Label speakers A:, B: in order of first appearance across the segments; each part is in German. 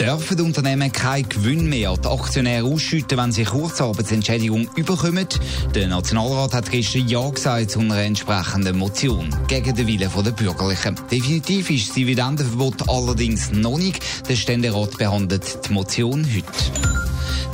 A: Dürfen die Unternehmen keinen Gewinn mehr an die Aktionäre ausschütten, wenn sie Kurzarbeitsentschädigung überkommen? Der Nationalrat hat gestern Ja gesagt zu einer entsprechenden Motion gegen den Willen der Bürgerlichen. Definitiv ist das Dividendenverbot allerdings noch nicht. Der Ständerat behandelt die Motion heute.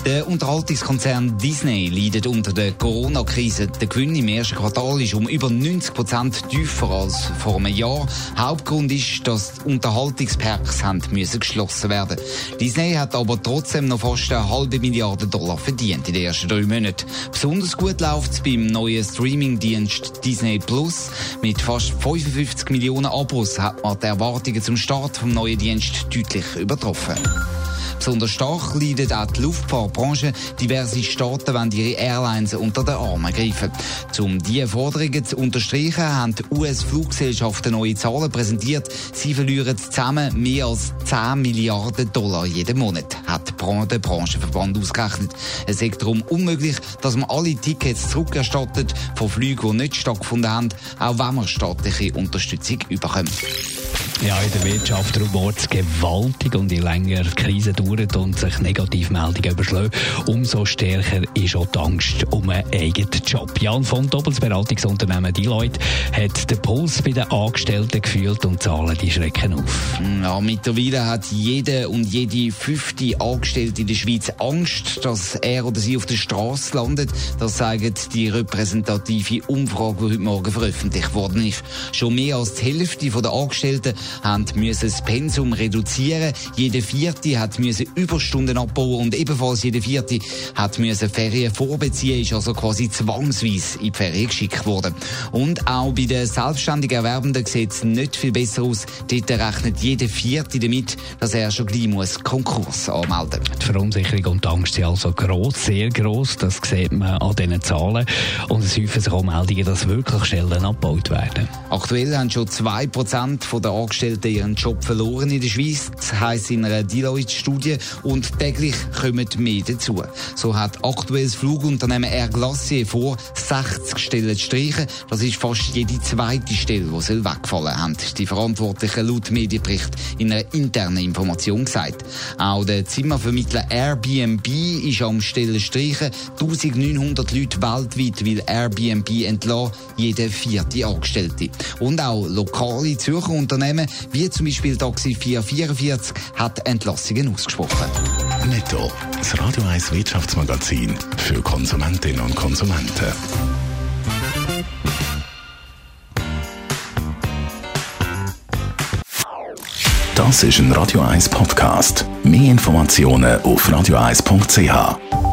A: Der Unterhaltungskonzern Disney leidet unter der Corona-Krise. Der Gewinn im ersten Quartal ist um über 90 Prozent tiefer als vor einem Jahr. Hauptgrund ist, dass die Unterhaltungsparks müssen geschlossen werden. Disney hat aber trotzdem noch fast eine halbe Milliarde Dollar verdient in den ersten drei Monaten. Besonders gut läuft es beim neuen Streaming-Dienst Disney Plus. Mit fast 55 Millionen Abos hat man die Erwartungen zum Start vom neuen Dienst deutlich übertroffen. Besonders stark leidet auch die Luftfahrtbranche. Diverse Staaten wollen ihre Airlines unter den Arm greifen. Um diese Forderungen zu unterstreichen, haben die US-Fluggesellschaften neue Zahlen präsentiert. Sie verlieren zusammen mehr als 10 Milliarden Dollar jeden Monat, hat der Branchenverband ausgerechnet. Es ist darum unmöglich, dass man alle Tickets zurückerstattet von Flügen, die nicht stattgefunden haben, auch wenn man staatliche Unterstützung überkommt.
B: Ja, in der Wirtschaft rumort es gewaltig und je länger die Krise dauert und sich Negativmeldungen überschlagen, umso stärker ist auch die Angst um einen eigenen Job. Jan von Doppels Beratungsunternehmen Deloitte hat den Puls bei den Angestellten gefühlt und Zahlen die schrecken auf.
A: Ja, mittlerweile hat jede und jede fünfte Angestellte in der Schweiz Angst, dass er oder sie auf der Straße landet. Das zeigt die repräsentative Umfrage, die heute Morgen veröffentlicht worden ist. Schon mehr als die Hälfte der Angestellten haben müssen das Pensum reduzieren. Jede vierte hat müssen Überstunden abbauen und ebenfalls jede vierte hat müssen Ferien vorbeziehen, ist also quasi zwangsweise in die Ferien geschickt worden. Und auch bei den selbstständigen Erwerbenden sieht es nicht viel besser aus. Dort rechnet jede vierte damit, dass er schon gleich muss Konkurs anmelden muss.
B: Die Verunsicherung und die Angst sind also gross, sehr gross. Das sieht man an diesen Zahlen. Und es häufen sich auch Meldungen, dass wirklich Stellen abgebaut werden.
A: Aktuell haben schon zwei Prozent der Angestellten ihren Job verloren in der Schweiz. Heisst in einer Deloitte-Studie. Und täglich kommen mehr dazu. So hat aktuell das Flugunternehmen Air Glacier vor, 60 Stellen zu streichen. Das ist fast jede zweite Stelle, die soll wegfallen, haben die Verantwortlichen laut Medienbericht in einer internen Information gesagt. Auch der Zimmervermittler Airbnb ist am Stellen streichen. 1900 Leute weltweit will Airbnb entlassen, jede vierte Angestellte. Und auch lokale Zürcher Unternehmen wie zum Beispiel Taxi 444, hat Entlassungen ausgesprochen.
C: Netto, das Radio 1 Wirtschaftsmagazin für Konsumentinnen und Konsumenten. Das ist ein Radio 1 Podcast. Mehr Informationen auf radio1.ch.